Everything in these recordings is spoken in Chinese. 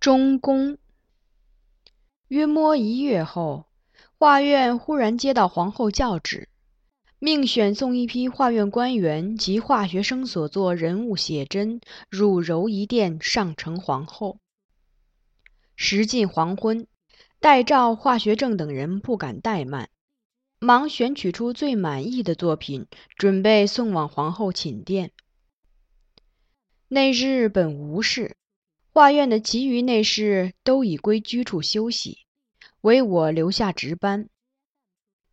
中宫。约摸一月后，画院忽然接到皇后教旨，命选送一批画院官员及画学生所作人物写真入柔仪殿上呈皇后。时近黄昏，戴照、化学正等人不敢怠慢，忙选取出最满意的作品，准备送往皇后寝殿。那日本无事。画院的其余内侍都已归居处休息，唯我留下值班。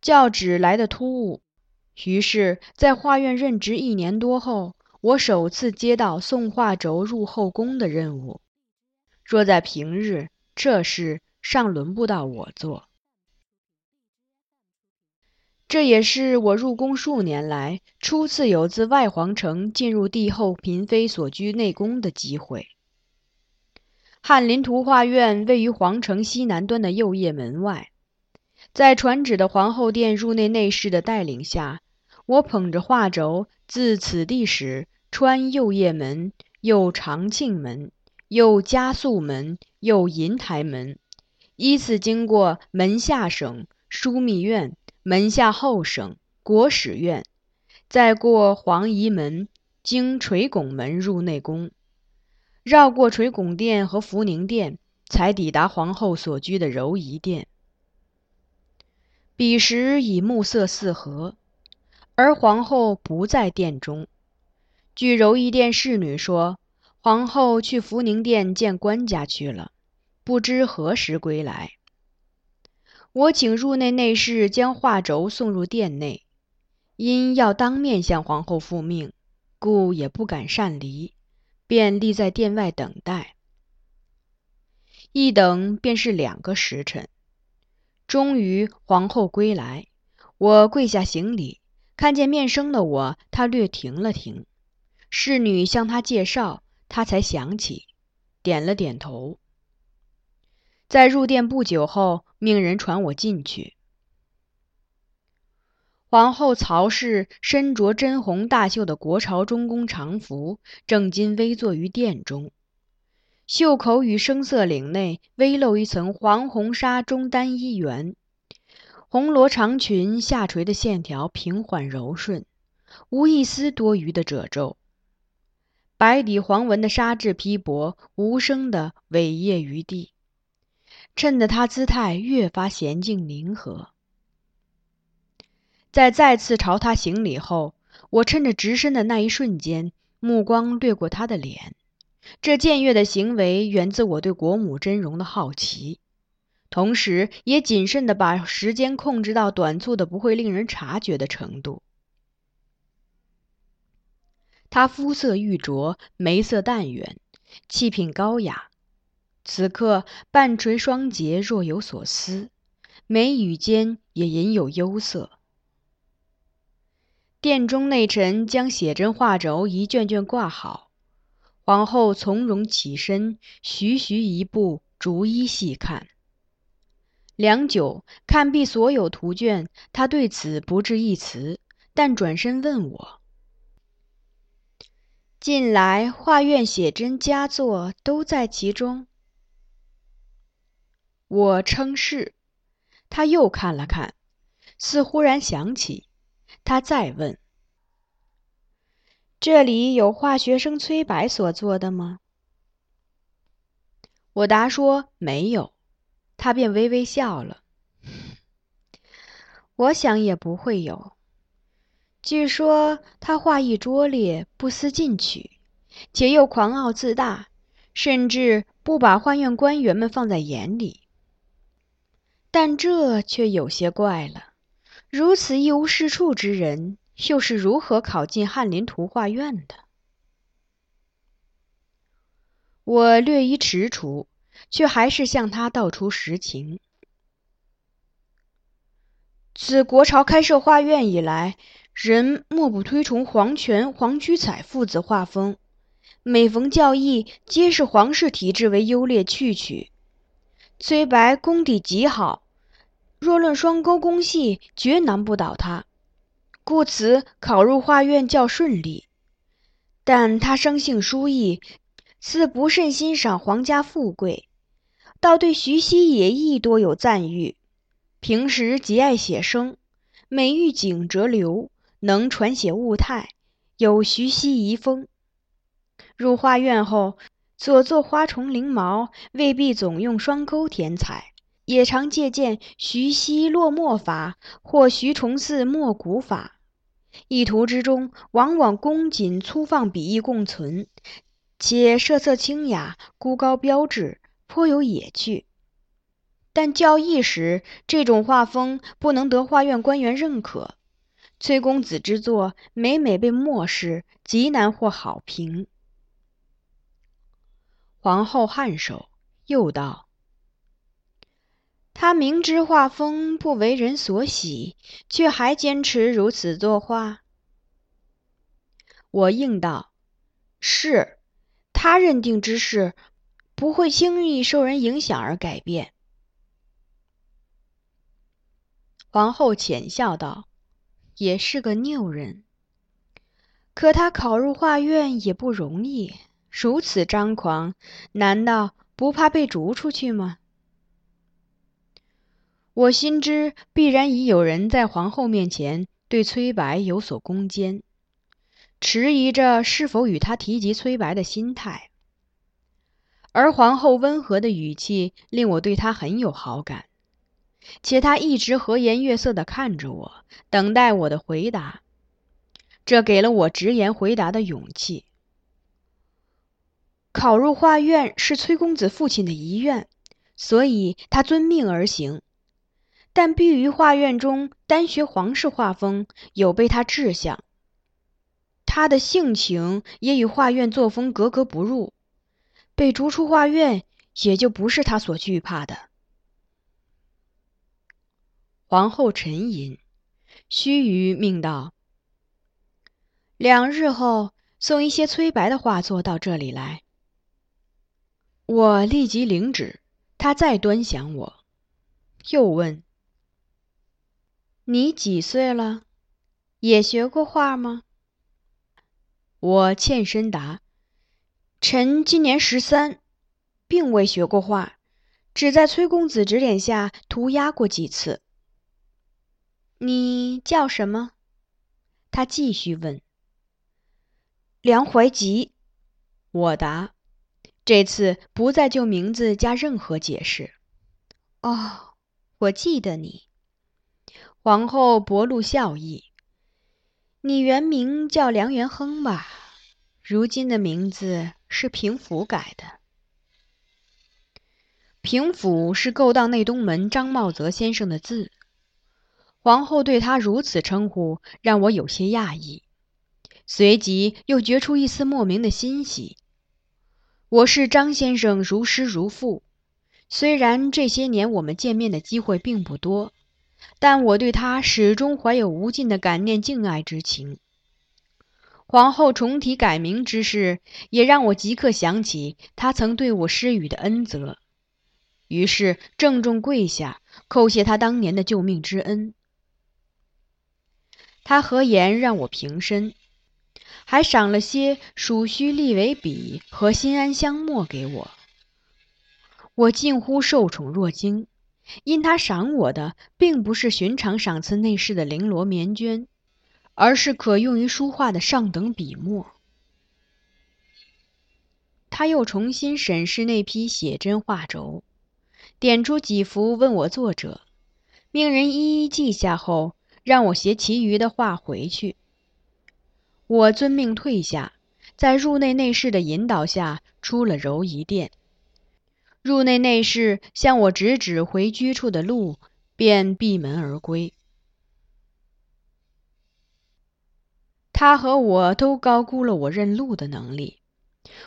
教旨来得突兀，于是，在画院任职一年多后，我首次接到送画轴入后宫的任务。若在平日，这事尚轮不到我做。这也是我入宫数年来初次有自外皇城进入帝后嫔妃所居内宫的机会。翰林图画院位于皇城西南端的右掖门外，在传旨的皇后殿入内内侍的带领下，我捧着画轴自此地始，穿右掖门、右长庆门、右加肃门、右银台门，依次经过门下省、枢密院、门下后省、国史院，再过皇仪门，经垂拱门入内宫。绕过垂拱殿和福宁殿，才抵达皇后所居的柔仪殿。彼时已暮色四合，而皇后不在殿中。据柔仪殿侍女说，皇后去福宁殿见官家去了，不知何时归来。我请入内内侍将画轴送入殿内，因要当面向皇后复命，故也不敢擅离。便立在殿外等待，一等便是两个时辰。终于皇后归来，我跪下行礼，看见面生的我，她略停了停。侍女向她介绍，她才想起，点了点头。在入殿不久后，命人传我进去。皇后曹氏身着真红大袖的国朝中宫常服，正襟危坐于殿中，袖口与深色领内微露一层黄红纱中单衣缘，红罗长裙下垂的线条平缓柔顺，无一丝多余的褶皱。白底黄纹的纱质披帛无声地委曳于地，衬得她姿态越发娴静宁和。在再次朝他行礼后，我趁着直身的那一瞬间，目光掠过他的脸。这僭越的行为源自我对国母真容的好奇，同时也谨慎地把时间控制到短促的不会令人察觉的程度。他肤色玉琢，眉色淡远，气品高雅。此刻半垂双睫，若有所思，眉宇间也隐有忧色。殿中内臣将写真画轴一卷卷挂好，皇后从容起身，徐徐一步，逐一细看。良久，看毕所有图卷，她对此不置一词，但转身问我：“近来画院写真佳作都在其中？”我称是。他又看了看，似忽然想起。他再问：“这里有化学生崔白所做的吗？”我答说：“没有。”他便微微笑了。我想也不会有。据说他画艺拙劣，不思进取，且又狂傲自大，甚至不把画院官员们放在眼里。但这却有些怪了。如此一无是处之人，又是如何考进翰林图画院的？我略一踟蹰，却还是向他道出实情。自国朝开设画院以来，人莫不推崇黄权、黄居彩父子画风，每逢教义，皆是皇室体制为优劣去取。崔白功底极好。若论双钩工细，绝难不倒他，故此考入画院较顺利。但他生性疏逸，似不甚欣赏皇家富贵，倒对徐熙野亦多有赞誉。平时极爱写生，每遇景折流，能传写物态，有徐熙遗风。入画院后，所作花虫翎毛未必总用双钩填彩，也常借鉴徐熙落墨法或徐崇嗣墨骨法。意图之中，往往工谨粗放笔意共存，且设色清雅，孤高标致，颇有野趣。但教艺时，这种画风不能得画院官员认可。崔公子之作每每被漠视，极难获好评。皇后颔首，又道：“他明知画风不为人所喜，却还坚持如此作画。”我应道：“是，他认定之事，不会轻易受人影响而改变。”皇后浅笑道：“也是个拗人。可他考入画院也不容易。”如此张狂，难道不怕被逐出去吗？我心知必然已有人在皇后面前对崔白有所攻坚，迟疑着是否与他提及崔白的心态。而皇后温和的语气令我对她很有好感，且她一直和颜悦色地看着我，等待我的回答，这给了我直言回答的勇气。考入画院是崔公子父亲的遗愿，所以他遵命而行。但必于画院中单学皇室画风，有悖他志向。他的性情也与画院作风格格不入，被逐出画院也就不是他所惧怕的。皇后沉吟，须臾命道：“两日后送一些崔白的画作到这里来。”我立即领旨，他再端详我，又问：“你几岁了？也学过画吗？”我欠身答：“臣今年十三，并未学过画，只在崔公子指点下涂鸦过几次。”你叫什么？他继续问。梁怀吉，我答。这次不再就名字加任何解释。哦，我记得你。皇后薄露笑意。你原名叫梁元亨吧？如今的名字是平府改的。平府是勾当内东门张茂泽先生的字。皇后对他如此称呼，让我有些讶异，随即又觉出一丝莫名的欣喜。我视张先生如师如父，虽然这些年我们见面的机会并不多，但我对他始终怀有无尽的感念敬爱之情。皇后重提改名之事，也让我即刻想起他曾对我施予的恩泽，于是郑重跪下，叩谢他当年的救命之恩。他何言让我平身。还赏了些蜀须立为笔和新安香墨给我，我近乎受宠若惊，因他赏我的并不是寻常赏赐内侍的绫罗棉绢，而是可用于书画的上等笔墨。他又重新审视那批写真画轴，点出几幅问我作者，命人一一记下后，让我携其余的画回去。我遵命退下，在入内内侍的引导下出了柔仪殿。入内内侍向我指指回居处的路，便闭门而归。他和我都高估了我认路的能力。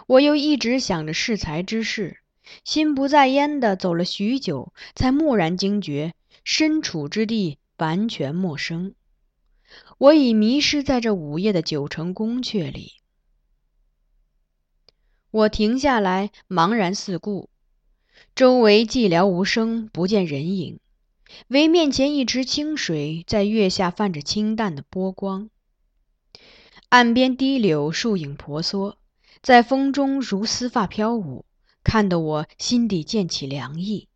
我又一直想着适才之事，心不在焉的走了许久，才蓦然惊觉身处之地完全陌生。我已迷失在这午夜的九成宫阙里。我停下来，茫然四顾，周围寂寥无声，不见人影，唯面前一池清水在月下泛着清淡的波光。岸边低柳树影婆娑，在风中如丝发飘舞，看得我心底渐起凉意。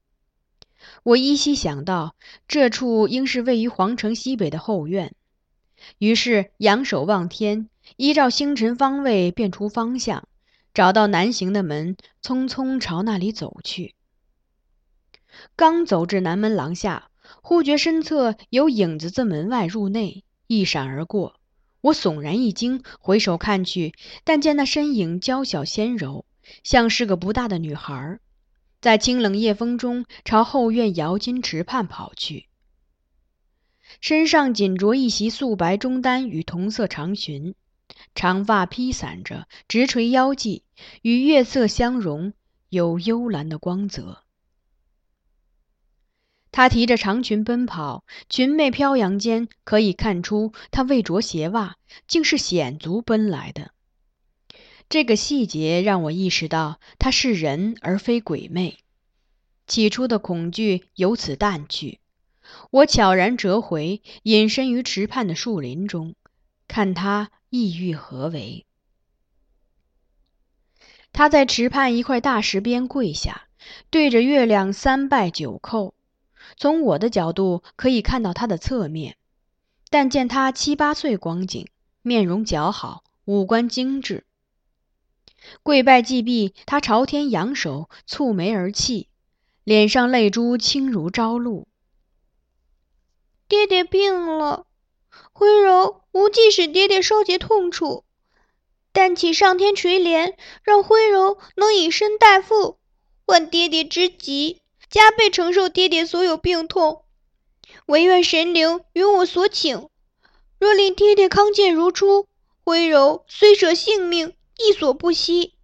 我依稀想到，这处应是位于皇城西北的后院，于是仰首望天，依照星辰方位辨出方向，找到南行的门，匆匆朝那里走去。刚走至南门廊下，忽觉身侧有影子自门外入内，一闪而过。我悚然一惊，回首看去，但见那身影娇小纤柔，像是个不大的女孩。在清冷夜风中，朝后院瑶金池畔跑去。身上仅着一袭素白中单与同色长裙，长发披散着，直垂腰际，与月色相融，有幽蓝的光泽。他提着长裙奔跑，裙袂飘扬间，可以看出他未着鞋袜，竟是险足奔来的。这个细节让我意识到，他是人而非鬼魅。起初的恐惧由此淡去。我悄然折回，隐身于池畔的树林中，看他意欲何为。他在池畔一块大石边跪下，对着月亮三拜九叩。从我的角度可以看到他的侧面，但见他七八岁光景，面容姣好，五官精致。跪拜既毕，他朝天扬手，蹙眉而泣，脸上泪珠轻如朝露。爹爹病了，徽柔无忌使爹爹稍解痛楚，但请上天垂怜，让徽柔能以身代父，换爹爹之急，加倍承受爹爹所有病痛。唯愿神灵允我所请，若令爹爹康健如初，徽柔虽舍性命。亦所不惜。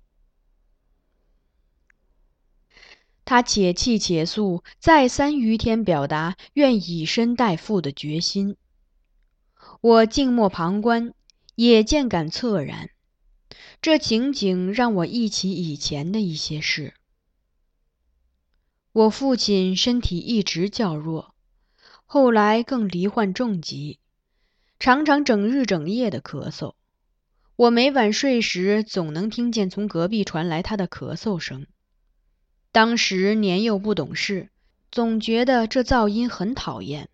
他且泣且诉，再三于天表达愿以身代父的决心。我静默旁观，也渐感恻然。这情景让我忆起以前的一些事。我父亲身体一直较弱，后来更罹患重疾，常常整日整夜的咳嗽。我每晚睡时，总能听见从隔壁传来他的咳嗽声。当时年幼不懂事，总觉得这噪音很讨厌。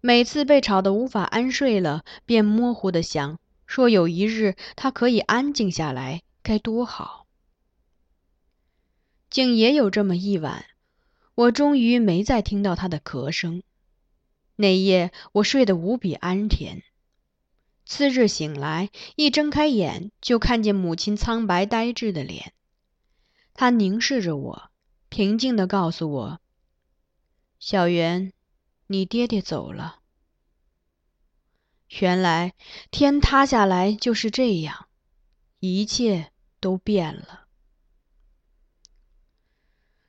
每次被吵得无法安睡了，便模糊的想：说有一日他可以安静下来，该多好。竟也有这么一晚，我终于没再听到他的咳声。那夜我睡得无比安恬。次日醒来，一睁开眼，就看见母亲苍白呆滞的脸。她凝视着我，平静地告诉我：“小袁，你爹爹走了。”原来天塌下来就是这样，一切都变了。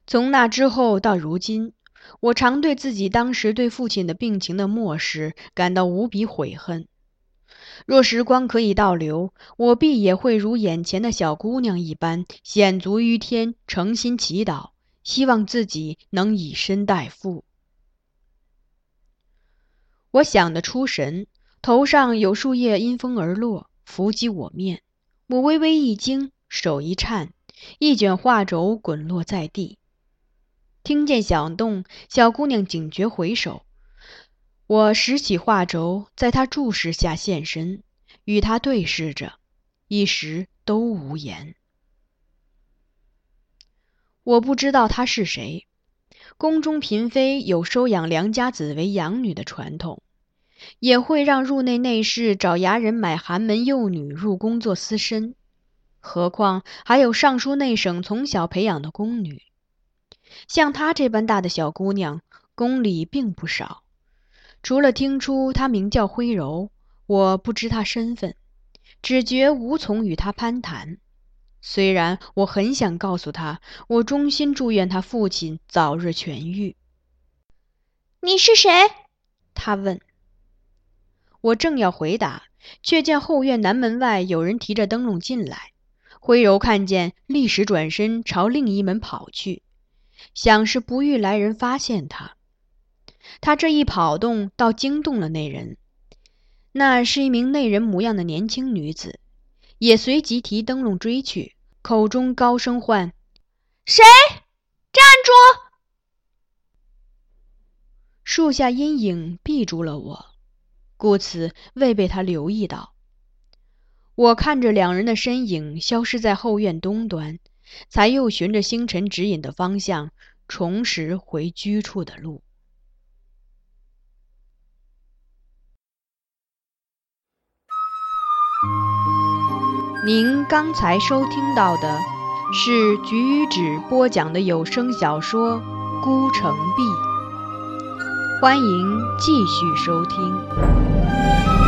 从那之后到如今，我常对自己当时对父亲的病情的漠视感到无比悔恨。若时光可以倒流，我必也会如眼前的小姑娘一般，险足于天，诚心祈祷，希望自己能以身代父。我想得出神，头上有树叶因风而落，拂及我面，我微微一惊，手一颤，一卷画轴滚落在地。听见响动，小姑娘警觉回首。我拾起画轴，在她注视下现身，与她对视着，一时都无言。我不知道她是谁。宫中嫔妃有收养良家子为养女的传统，也会让入内内侍找衙人买寒门幼女入宫做私参，何况还有尚书内省从小培养的宫女。像她这般大的小姑娘，宫里并不少。除了听出她名叫徽柔，我不知她身份，只觉无从与她攀谈。虽然我很想告诉她，我衷心祝愿她父亲早日痊愈。你是谁？她问。我正要回答，却见后院南门外有人提着灯笼进来。徽柔看见，立时转身朝另一门跑去，想是不欲来人发现他。他这一跑动，倒惊动了那人。那是一名内人模样的年轻女子，也随即提灯笼追去，口中高声唤：“谁？站住！树下阴影闭住了我，故此未被他留意到。我看着两人的身影消失在后院东端，才又循着星辰指引的方向，重拾回居处的路。您刚才收听到的是菊与纸播讲的有声小说《孤城闭》，欢迎继续收听。